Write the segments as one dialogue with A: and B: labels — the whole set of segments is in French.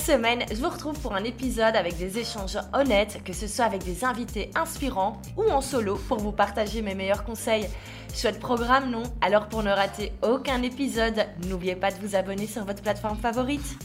A: semaine, je vous retrouve pour un épisode avec des échanges honnêtes, que ce soit avec des invités inspirants ou en solo pour vous partager mes meilleurs conseils. Chouette programme, non? Alors pour ne rater aucun épisode, n'oubliez pas de vous abonner sur votre plateforme favorite.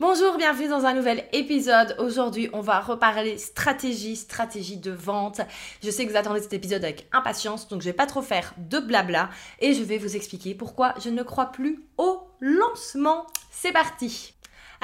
A: Bonjour, bienvenue dans un nouvel épisode. Aujourd'hui, on va reparler stratégie, stratégie de vente. Je sais que vous attendez cet épisode avec impatience, donc je vais pas trop faire de blabla et je vais vous expliquer pourquoi je ne crois plus au lancement. C'est parti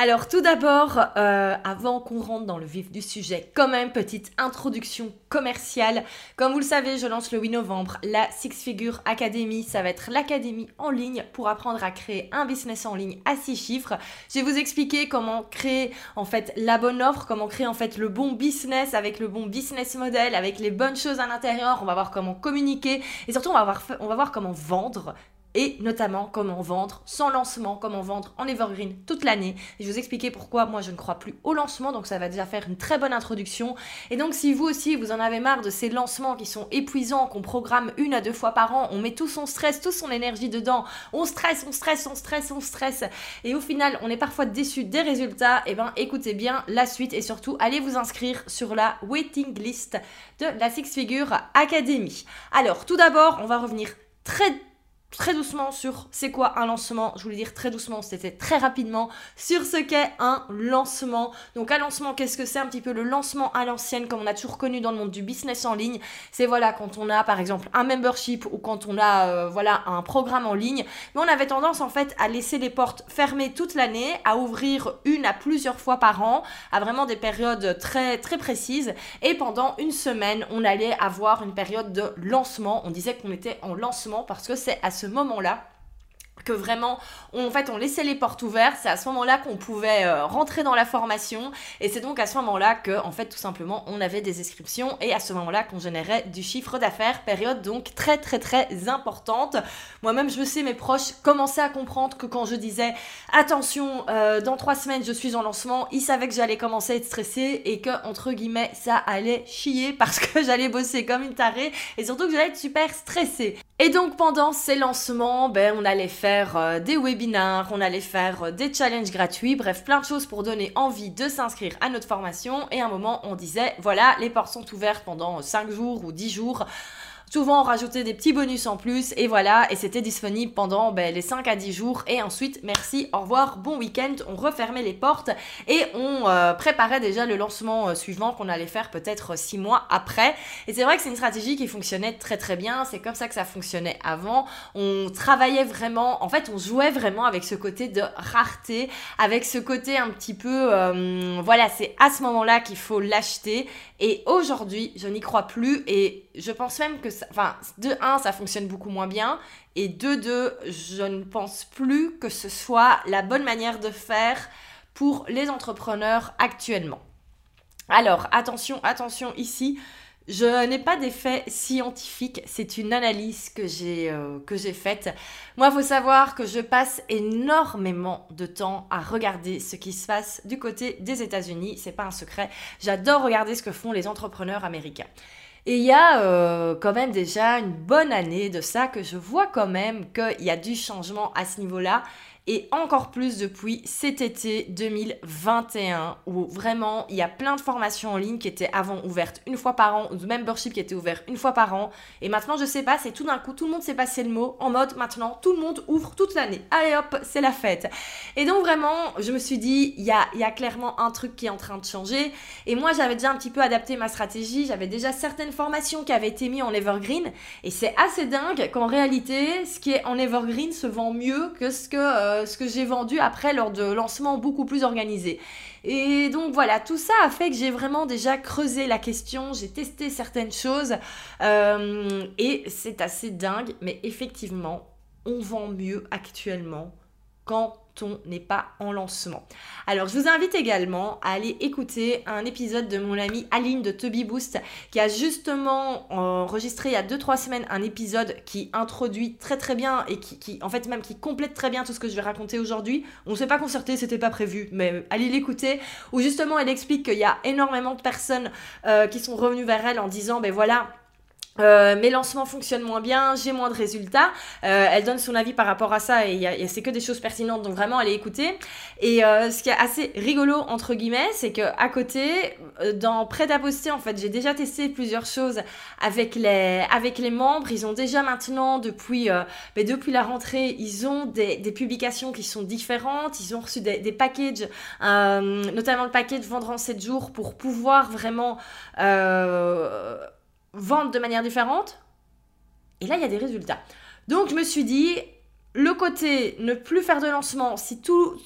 A: alors tout d'abord, euh, avant qu'on rentre dans le vif du sujet, quand même petite introduction commerciale. Comme vous le savez, je lance le 8 novembre la Six Figure Academy. Ça va être l'académie en ligne pour apprendre à créer un business en ligne à 6 chiffres. Je vais vous expliquer comment créer en fait la bonne offre, comment créer en fait le bon business avec le bon business model, avec les bonnes choses à l'intérieur. On va voir comment communiquer et surtout on va on va voir comment vendre et notamment comment vendre sans lancement, comment vendre en evergreen toute l'année. Je vais vous expliquer pourquoi moi je ne crois plus au lancement, donc ça va déjà faire une très bonne introduction. Et donc si vous aussi vous en avez marre de ces lancements qui sont épuisants, qu'on programme une à deux fois par an, on met tout son stress, toute son énergie dedans, on stresse, on stresse, on stresse, on stresse, et au final on est parfois déçu des résultats, et eh ben écoutez bien la suite et surtout allez vous inscrire sur la waiting list de la Six Figure Academy. Alors tout d'abord on va revenir très très doucement sur c'est quoi un lancement. Je voulais dire très doucement, c'était très rapidement sur ce qu'est un lancement. Donc un lancement, qu'est-ce que c'est un petit peu le lancement à l'ancienne comme on a toujours connu dans le monde du business en ligne? C'est voilà quand on a par exemple un membership ou quand on a euh, voilà un programme en ligne. Mais on avait tendance en fait à laisser les portes fermées toute l'année, à ouvrir une à plusieurs fois par an, à vraiment des périodes très très précises. Et pendant une semaine, on allait avoir une période de lancement. On disait qu'on était en lancement parce que c'est à ce moment-là que vraiment, en fait, on laissait les portes ouvertes. C'est à ce moment-là qu'on pouvait euh, rentrer dans la formation. Et c'est donc à ce moment-là que, en fait, tout simplement, on avait des inscriptions et à ce moment-là qu'on générait du chiffre d'affaires. Période donc très, très, très importante. Moi-même, je sais, mes proches commençaient à comprendre que quand je disais attention, euh, dans trois semaines, je suis en lancement, ils savaient que j'allais commencer à être stressée et que, entre guillemets, ça allait chier parce que j'allais bosser comme une tarée et surtout que j'allais être super stressée. Et donc, pendant ces lancements, ben, on allait faire euh, des webinars, on allait faire euh, des challenges gratuits, bref, plein de choses pour donner envie de s'inscrire à notre formation. Et à un moment, on disait, voilà, les portes sont ouvertes pendant 5 jours ou 10 jours. Souvent, on rajoutait des petits bonus en plus et voilà, et c'était disponible pendant ben, les 5 à 10 jours. Et ensuite, merci, au revoir, bon week-end. On refermait les portes et on euh, préparait déjà le lancement euh, suivant qu'on allait faire peut-être 6 mois après. Et c'est vrai que c'est une stratégie qui fonctionnait très très bien. C'est comme ça que ça fonctionnait avant. On travaillait vraiment, en fait, on jouait vraiment avec ce côté de rareté, avec ce côté un petit peu, euh, voilà, c'est à ce moment-là qu'il faut l'acheter. Et aujourd'hui, je n'y crois plus et je pense même que, ça, enfin, de un, ça fonctionne beaucoup moins bien, et de deux, je ne pense plus que ce soit la bonne manière de faire pour les entrepreneurs actuellement. Alors, attention, attention ici, je n'ai pas d'effet scientifique, c'est une analyse que j'ai euh, faite. Moi, il faut savoir que je passe énormément de temps à regarder ce qui se passe du côté des États-Unis, c'est pas un secret. J'adore regarder ce que font les entrepreneurs américains. Et il y a euh, quand même déjà une bonne année de ça que je vois quand même qu'il y a du changement à ce niveau-là et encore plus depuis cet été 2021 où vraiment il y a plein de formations en ligne qui étaient avant ouvertes une fois par an, ou de membership qui était ouvert une fois par an et maintenant je sais pas, c'est tout d'un coup tout le monde s'est passé le mot en mode maintenant tout le monde ouvre toute l'année. Allez hop, c'est la fête. Et donc vraiment, je me suis dit il y a, y a clairement un truc qui est en train de changer et moi j'avais déjà un petit peu adapté ma stratégie, j'avais déjà certaines formations qui avaient été mises en evergreen et c'est assez dingue qu'en réalité ce qui est en evergreen se vend mieux que ce que euh, euh, ce que j'ai vendu après lors de lancements beaucoup plus organisés. Et donc voilà, tout ça a fait que j'ai vraiment déjà creusé la question, j'ai testé certaines choses et c'est assez dingue, mais effectivement, on vend mieux actuellement quand on n'est pas en lancement. Alors, je vous invite également à aller écouter un épisode de mon amie Aline de Tubby Boost qui a justement enregistré il y a 2-3 semaines un épisode qui introduit très très bien et qui, en fait même qui complète très bien tout ce que je vais raconter aujourd'hui. On ne s'est pas concerté, c'était pas prévu, mais allez l'écouter où justement elle explique qu'il y a énormément de personnes euh, qui sont revenues vers elle en disant ben voilà euh, mes lancements fonctionnent moins bien, j'ai moins de résultats. Euh, elle donne son avis par rapport à ça et, c'est que des choses pertinentes, donc vraiment allez écouter. Et euh, ce qui est assez rigolo entre guillemets, c'est que à côté, dans prêt à poster, en fait, j'ai déjà testé plusieurs choses avec les avec les membres. Ils ont déjà maintenant depuis mais depuis la rentrée, ils ont des, des, publications qui sont différentes. Ils ont reçu des, des packages, notamment le package vendre en 7 jours pour pouvoir vraiment vendre de manière différente. Et là, il y a des résultats. Donc, je me suis dit, le côté ne plus faire de lancement, si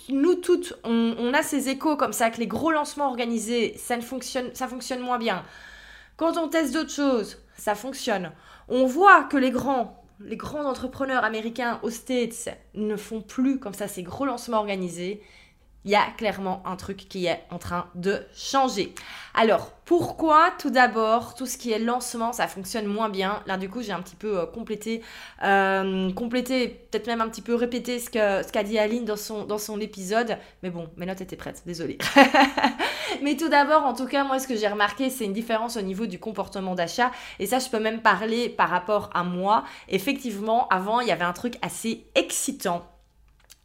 A: nous toutes, on, a ces échos comme ça, que les gros lancements organisés, ça, ne fonctionne, ça fonctionne moins bien. Quand on teste d'autres choses, ça fonctionne. On voit que les grands, les grands entrepreneurs américains aux States ne font plus comme ça ces gros lancements organisés il y a clairement un truc qui est en train de changer. Alors, pourquoi tout d'abord, tout ce qui est lancement, ça fonctionne moins bien Là, du coup, j'ai un petit peu euh, complété, euh, complété peut-être même un petit peu répété ce qu'a ce qu'a dit Aline dans son, dans son épisode. Mais bon, mes notes étaient prêtes, désolée. Mais tout d'abord, en tout cas, moi, ce que j'ai remarqué, c'est une différence au niveau du comportement d'achat. Et ça, je peux même parler par rapport à moi. Effectivement, avant, il y avait un truc assez excitant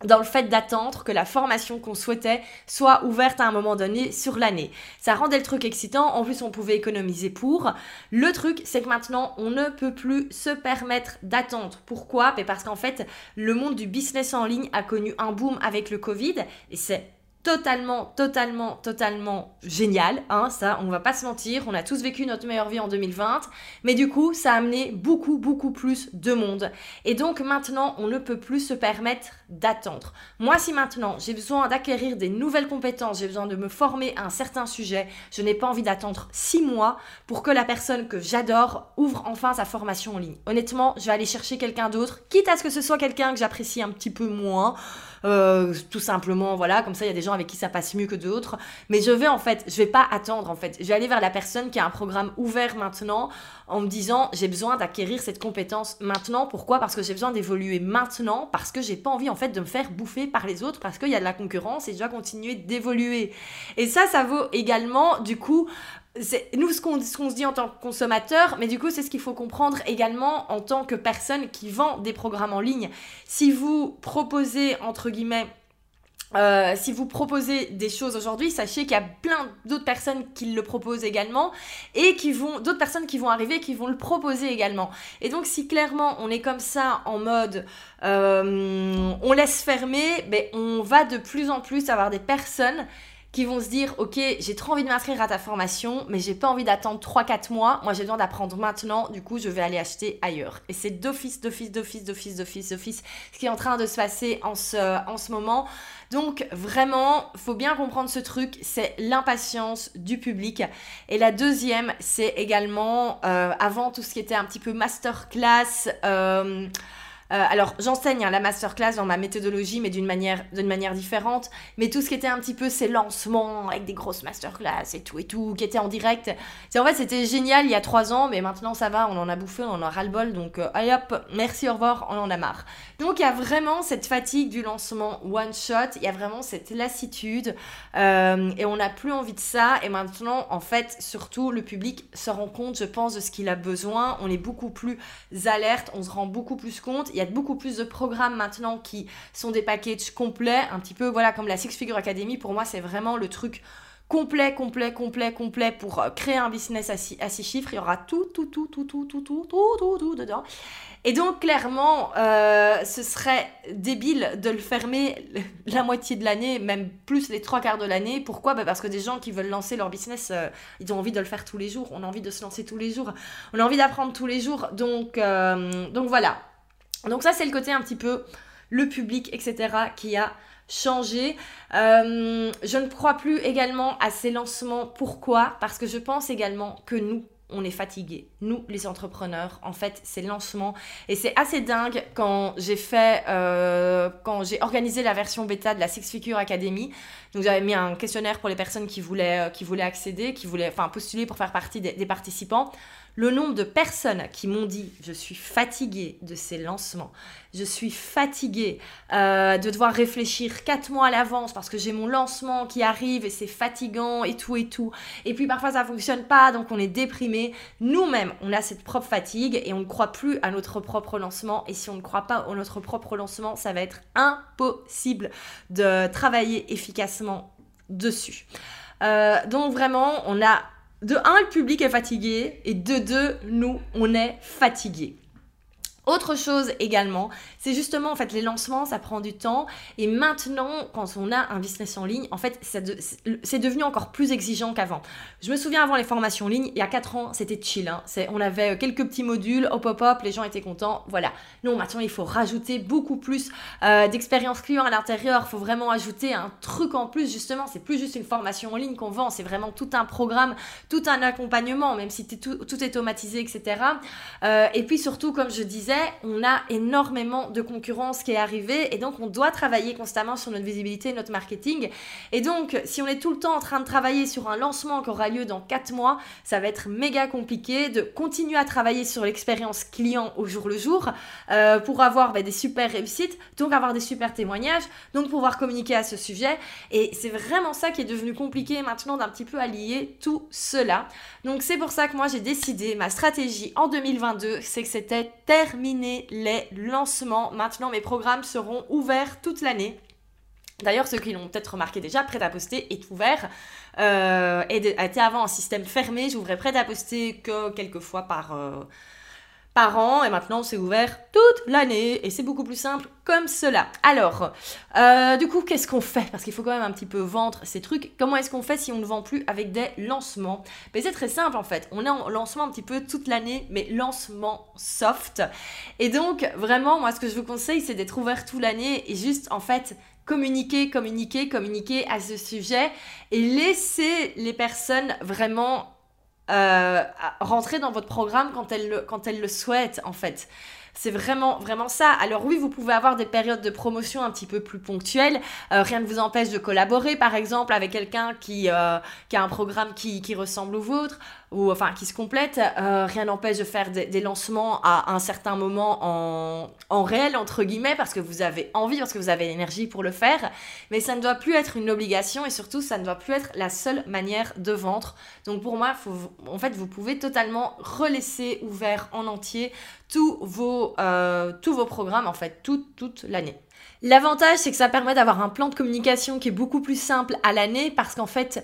A: dans le fait d'attendre que la formation qu'on souhaitait soit ouverte à un moment donné sur l'année. Ça rendait le truc excitant, en plus on pouvait économiser pour. Le truc, c'est que maintenant, on ne peut plus se permettre d'attendre. Pourquoi? Parce qu'en fait, le monde du business en ligne a connu un boom avec le Covid, et c'est totalement, totalement, totalement génial. Hein, ça, on va pas se mentir. On a tous vécu notre meilleure vie en 2020. Mais du coup, ça a amené beaucoup, beaucoup plus de monde. Et donc maintenant, on ne peut plus se permettre d'attendre. Moi, si maintenant j'ai besoin d'acquérir des nouvelles compétences, j'ai besoin de me former à un certain sujet, je n'ai pas envie d'attendre six mois pour que la personne que j'adore ouvre enfin sa formation en ligne. Honnêtement, je vais aller chercher quelqu'un d'autre, quitte à ce que ce soit quelqu'un que j'apprécie un petit peu moins. Euh, tout simplement, voilà, comme ça il y a des gens avec qui ça passe mieux que d'autres. Mais je vais en fait, je vais pas attendre en fait. Je vais aller vers la personne qui a un programme ouvert maintenant en me disant j'ai besoin d'acquérir cette compétence maintenant. Pourquoi? Parce que j'ai besoin d'évoluer maintenant, parce que j'ai pas envie en fait de me faire bouffer par les autres, parce qu'il y a de la concurrence et je dois continuer d'évoluer. Et ça, ça vaut également du coup c'est nous ce qu'on se dit en tant que consommateur, mais du coup c'est ce qu'il faut comprendre également en tant que personne qui vend des programmes en ligne. Si vous proposez entre guillemets euh, si vous proposez des choses aujourd'hui, sachez qu'il y a plein d'autres personnes qui le proposent également et qui vont, d'autres personnes qui vont arriver qui vont le proposer également. Et donc, si clairement on est comme ça en mode euh, on laisse fermer, ben, on va de plus en plus avoir des personnes qui vont se dire ok j'ai trop envie de m'inscrire à ta formation mais j'ai pas envie d'attendre 3-4 mois. Moi j'ai besoin d'apprendre maintenant. Du coup je vais aller acheter ailleurs. Et c'est d'office d'office d'office d'office d'office d'office ce qui est en train de se passer en ce, en ce moment. Donc vraiment faut bien comprendre ce truc c'est l'impatience du public. Et la deuxième c'est également euh, avant tout ce qui était un petit peu masterclass euh, euh, alors, j'enseigne hein, la masterclass dans ma méthodologie, mais d'une manière, manière différente. Mais tout ce qui était un petit peu ces lancements avec des grosses masterclass et tout et tout, qui était en direct, en fait c'était génial il y a trois ans, mais maintenant ça va, on en a bouffé, on en a ras-le-bol, donc euh, allez hop, merci, au revoir, on en a marre. Donc il y a vraiment cette fatigue du lancement one shot, il y a vraiment cette lassitude, euh, et on n'a plus envie de ça. Et maintenant, en fait, surtout le public se rend compte, je pense, de ce qu'il a besoin. On est beaucoup plus alerte, on se rend beaucoup plus compte y a beaucoup plus de programmes maintenant qui sont des packages complets, un petit peu voilà comme la Six Figure Academy. Pour moi, c'est vraiment le truc complet, complet, complet, complet pour créer un business à six, chiffres. Il y aura tout, tout, tout, tout, tout, tout, tout, tout, tout, tout dedans. Et donc, clairement, euh, ce serait débile de le fermer la moitié de l'année, même plus les trois quarts de l'année. Pourquoi? Bah Parce que des gens qui veulent lancer leur business, euh, ils ont envie de le faire tous les jours. On a envie de se lancer tous les jours. On a envie d'apprendre tous les jours. Donc, euh, donc voilà. Donc ça, c'est le côté un petit peu le public, etc., qui a changé. Euh, je ne crois plus également à ces lancements. Pourquoi? Parce que je pense également que nous, on est fatigué. Nous, les entrepreneurs, en fait, c'est le lancement. Et c'est assez dingue quand j'ai fait, euh, quand j'ai organisé la version bêta de la Six Figure Academy. Donc, j'avais mis un questionnaire pour les personnes qui voulaient, euh, accéder, qui voulaient, postuler pour faire partie des participants le nombre de personnes qui m'ont dit je suis fatiguée de ces lancements, je suis fatiguée euh, de devoir réfléchir quatre mois à l'avance parce que j'ai mon lancement qui arrive et c'est fatigant et tout et tout. Et puis parfois ça fonctionne pas donc on est déprimé. Nous-mêmes on a cette propre fatigue et on ne croit plus à notre propre lancement. Et si on ne croit pas à notre propre lancement, ça va être impossible de travailler efficacement dessus. Euh, donc vraiment, on a de un, le public est fatigué, et de deux, nous, on est fatigués. Autre chose également, c'est justement en fait les lancements, ça prend du temps et maintenant quand on a un business en ligne, en fait c'est devenu encore plus exigeant qu'avant. Je me souviens avant les formations en ligne, il y a 4 ans, c'était chill, hein. on avait quelques petits modules, hop hop hop, les gens étaient contents, voilà. Non, maintenant il faut rajouter beaucoup plus euh, d'expérience client à l'intérieur, il faut vraiment ajouter un truc en plus justement, c'est plus juste une formation en ligne qu'on vend, c'est vraiment tout un programme, tout un accompagnement, même si tout, tout, est automatisé, etc. Euh, et puis surtout, comme je disais, on a énormément de concurrence qui est arrivée et donc on doit travailler constamment sur notre visibilité, notre marketing. Et donc, si on est tout le temps en train de travailler sur un lancement qui aura lieu dans 4 mois, ça va être méga compliqué de continuer à travailler sur l'expérience client au jour le jour euh, pour avoir bah, des super réussites, donc avoir des super témoignages, donc pouvoir communiquer à ce sujet. Et c'est vraiment ça qui est devenu compliqué maintenant d'un petit peu allier tout cela. Donc c'est pour ça que moi j'ai décidé, ma stratégie en 2022, c'est que c'était terminé les lancements. Maintenant, mes programmes seront ouverts toute l'année. D'ailleurs, ceux qui l'ont peut-être remarqué déjà, Prêt à poster est ouvert. Euh, était avant un système fermé. J'ouvrais Prêt à poster que quelques fois par, euh, par an et maintenant c'est ouvert toute l'année et c'est beaucoup plus simple comme cela. Alors, euh, du coup, qu'est-ce qu'on fait? Parce qu'il faut quand même un petit peu vendre ces trucs. Comment est-ce qu'on fait si on ne vend plus avec des lancements? Mais c'est très simple en fait. On est en lancement un petit peu toute l'année, mais lancement soft. Et donc, vraiment, moi, ce que je vous conseille, c'est d'être ouvert toute l'année et juste en fait communiquer, communiquer, communiquer à ce sujet et laisser les personnes vraiment euh, rentrer dans votre programme quand elle, le, quand elle le souhaite, en fait. C'est vraiment, vraiment ça. Alors oui, vous pouvez avoir des périodes de promotion un petit peu plus ponctuelles. Euh, rien ne vous empêche de collaborer, par exemple, avec quelqu'un qui, euh, qui a un programme qui, qui ressemble au vôtre ou enfin qui se complètent. Euh, rien n'empêche de faire des, lancements à un certain moment en, en, réel, entre guillemets, parce que vous avez envie, parce que vous avez l'énergie pour le faire. Mais ça ne doit plus être une obligation et surtout, ça ne doit plus être la seule manière de vendre. Donc pour moi, en fait, vous pouvez totalement relaisser ouvert en entier tous vos, euh, tous vos programmes, en fait, toute l'année. L'avantage, c'est que ça permet d'avoir un plan de communication qui est beaucoup plus simple à l'année parce qu'en fait,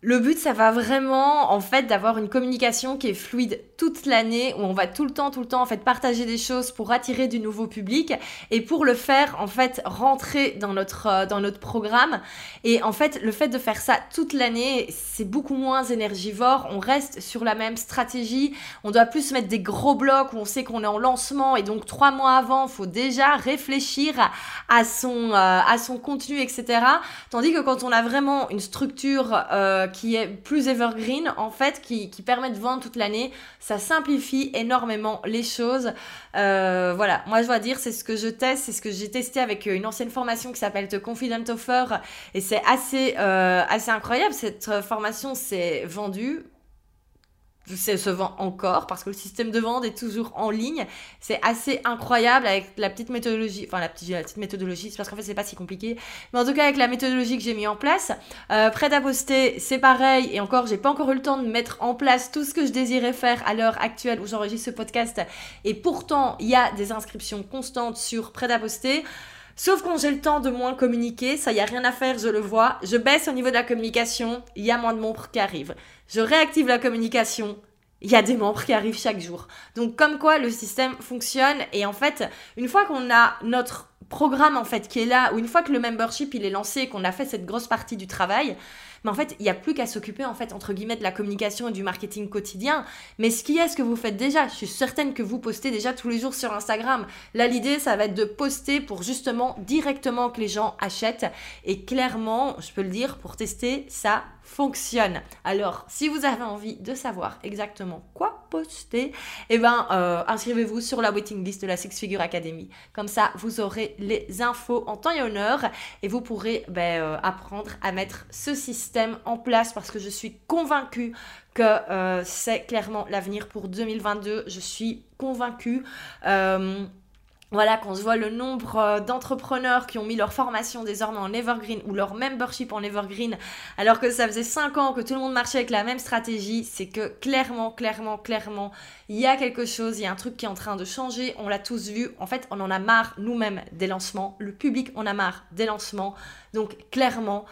A: le but, ça va vraiment, en fait, d'avoir une communication qui est fluide toute l'année, où on va tout le temps, tout le temps, en fait, partager des choses pour attirer du nouveau public et pour le faire, en fait, rentrer dans notre, euh, dans notre programme. Et en fait, le fait de faire ça toute l'année, c'est beaucoup moins énergivore. On reste sur la même stratégie. On doit plus mettre des gros blocs où on sait qu'on est en lancement et donc trois mois avant, faut déjà réfléchir à, son, euh, à son contenu, etc. Tandis que quand on a vraiment une structure, euh, qui est plus evergreen, en fait, qui, permet de vendre toute l'année. Ça simplifie énormément les choses. Euh, voilà, moi je dois dire, c'est ce que je teste, c'est ce que j'ai testé avec une ancienne formation qui s'appelle The Confident Offer. Et c'est assez, euh, assez incroyable. Cette formation s'est vendue se vend encore parce que le système de vente est toujours en ligne. C'est assez incroyable avec la petite méthodologie, enfin la petite, petite méthodologie, c'est parce qu'en fait c'est pas si compliqué. Mais en tout cas avec la méthodologie que j'ai mis en place, euh, prêt à poster, c'est pareil. Et encore, j'ai pas encore eu le temps de mettre en place tout ce que je désirais faire à l'heure actuelle où j'enregistre ce podcast. Et pourtant, il y a des inscriptions constantes sur prêt à poster. Sauf quand j'ai le temps de moins communiquer, ça y a rien à faire, je le vois. Je baisse au niveau de la communication, il y a moins de membres qui arrivent. Je réactive la communication, il y a des membres qui arrivent chaque jour. Donc comme quoi le système fonctionne et en fait, une fois qu'on a notre programme en fait qui est là, où une fois que le membership il est lancé qu'on a fait cette grosse partie du travail, mais en fait, il n'y a plus qu'à s'occuper, en fait, entre guillemets, de la communication et du marketing quotidien. Mais ce qui est ce que vous faites déjà, je suis certaine que vous postez déjà tous les jours sur Instagram. Là, l'idée, ça va être de poster pour justement directement que les gens achètent. Et clairement, je peux le dire, pour tester, ça fonctionne. Alors, si vous avez envie de savoir exactement quoi poster, eh ben, euh, inscrivez-vous sur la waiting list de la Six Figure Academy. Comme ça, vous aurez les infos en temps et en et vous pourrez ben, euh, apprendre à mettre ce système en place parce que je suis convaincue que euh, c'est clairement l'avenir pour 2022. Je suis convaincue. Voilà, quand je vois le nombre euh, d'entrepreneurs qui ont mis leur formation désormais en Evergreen ou leur membership en Evergreen, alors que ça faisait 5 ans que tout le monde marchait avec la même stratégie, c'est que clairement, clairement, clairement, il y a quelque chose, il y a un truc qui est en train de changer, on l'a tous vu, en fait, on en a marre nous-mêmes des lancements, le public en a marre des lancements, donc clairement,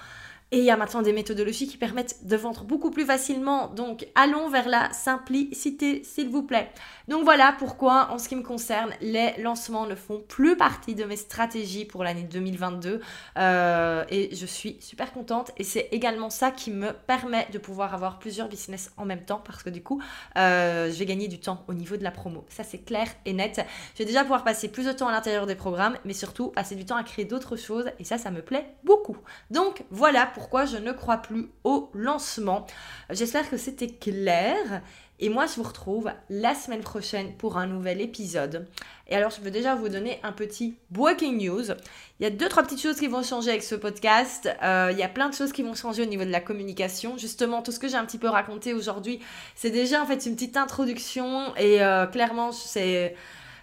A: et il y a maintenant des méthodologies qui permettent de vendre beaucoup plus facilement. Donc allons vers la simplicité, s'il vous plaît. Donc voilà pourquoi, en ce qui me concerne, les lancements ne font plus partie de mes stratégies pour l'année 2022. Euh, et je suis super contente. Et c'est également ça qui me permet de pouvoir avoir plusieurs business en même temps. Parce que du coup, euh, je vais gagner du temps au niveau de la promo. Ça, c'est clair et net. Je vais déjà pouvoir passer plus de temps à l'intérieur des programmes, mais surtout passer du temps à créer d'autres choses. Et ça, ça me plaît beaucoup. Donc voilà pourquoi je ne crois plus au lancement. J'espère que c'était clair. Et moi, je vous retrouve la semaine prochaine pour un nouvel épisode. Et alors, je veux déjà vous donner un petit breaking news. Il y a deux, trois petites choses qui vont changer avec ce podcast. Euh, il y a plein de choses qui vont changer au niveau de la communication. Justement, tout ce que j'ai un petit peu raconté aujourd'hui, c'est déjà en fait une petite introduction. Et euh, clairement, c'est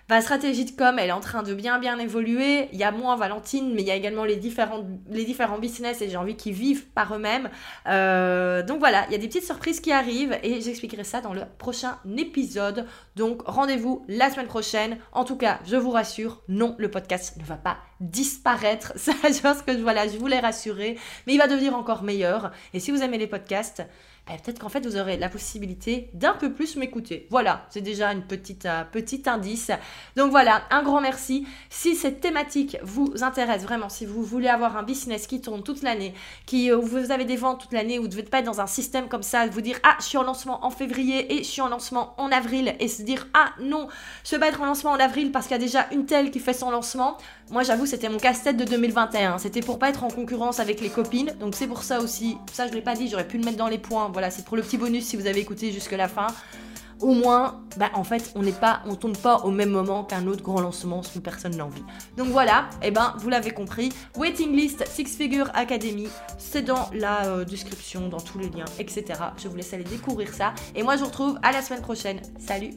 A: Ma stratégie de com, elle est en train de bien bien évoluer. Il y a moins Valentine, mais il y a également les différents, les différents business et j'ai envie qu'ils vivent par eux-mêmes. Euh, donc voilà, il y a des petites surprises qui arrivent et j'expliquerai ça dans le prochain épisode. Donc rendez-vous la semaine prochaine. En tout cas, je vous rassure, non, le podcast ne va pas disparaître. Ça, je pense que voilà, je voulais rassurer, mais il va devenir encore meilleur. Et si vous aimez les podcasts, ben, peut-être qu'en fait vous aurez la possibilité d'un peu plus m'écouter. Voilà, c'est déjà une petite euh, petit indice. Donc voilà, un grand merci. Si cette thématique vous intéresse vraiment, si vous voulez avoir un business qui tourne toute l'année, qui euh, vous avez des ventes toute l'année, vous ne devez pas être dans un système comme ça, vous dire ah je suis en lancement en février et je suis en lancement en avril et se dire ah non je vais pas être en lancement en avril parce qu'il y a déjà une telle qui fait son lancement. Moi j'avoue c'était mon casse-tête de 2021. C'était pour pas être en concurrence avec les copines. Donc c'est pour ça aussi. Ça je l'ai pas dit, j'aurais pu le mettre dans les points voilà, c'est pour le petit bonus si vous avez écouté jusque la fin. Au moins, bah, en fait, on n'est pas, on tombe pas au même moment qu'un autre grand lancement si personne n'a envie. Donc voilà, et eh ben vous l'avez compris, waiting list Six Figure Academy, c'est dans la euh, description, dans tous les liens, etc. Je vous laisse aller découvrir ça. Et moi, je vous retrouve à la semaine prochaine. Salut